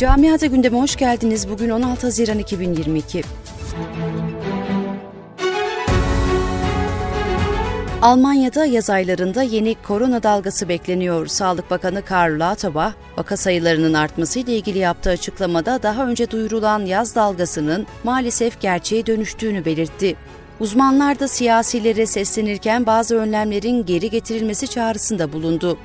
Camiada gündeme hoş geldiniz. Bugün 16 Haziran 2022. Almanya'da yaz aylarında yeni korona dalgası bekleniyor. Sağlık Bakanı Karl Lauterbach, vaka sayılarının artmasıyla ilgili yaptığı açıklamada daha önce duyurulan yaz dalgasının maalesef gerçeğe dönüştüğünü belirtti. Uzmanlar da siyasilere seslenirken bazı önlemlerin geri getirilmesi çağrısında bulundu.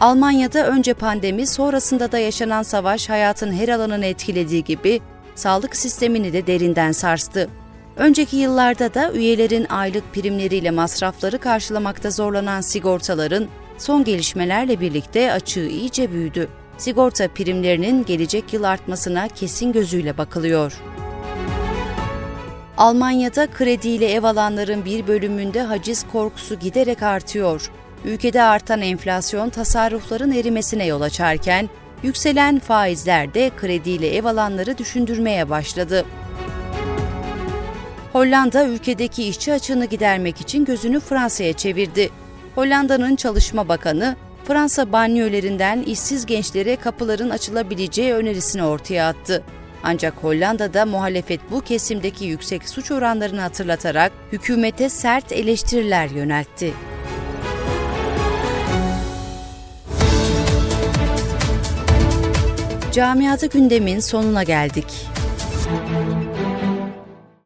Almanya'da önce pandemi, sonrasında da yaşanan savaş hayatın her alanını etkilediği gibi sağlık sistemini de derinden sarstı. Önceki yıllarda da üyelerin aylık primleriyle masrafları karşılamakta zorlanan sigortaların son gelişmelerle birlikte açığı iyice büyüdü. Sigorta primlerinin gelecek yıl artmasına kesin gözüyle bakılıyor. Almanya'da krediyle ev alanların bir bölümünde haciz korkusu giderek artıyor. Ülkede artan enflasyon tasarrufların erimesine yol açarken, yükselen faizler de krediyle ev alanları düşündürmeye başladı. Hollanda ülkedeki işçi açığını gidermek için gözünü Fransa'ya çevirdi. Hollanda'nın Çalışma Bakanı, Fransa banyölerinden işsiz gençlere kapıların açılabileceği önerisini ortaya attı. Ancak Hollanda'da muhalefet bu kesimdeki yüksek suç oranlarını hatırlatarak hükümete sert eleştiriler yöneltti. Camiada gündemin sonuna geldik.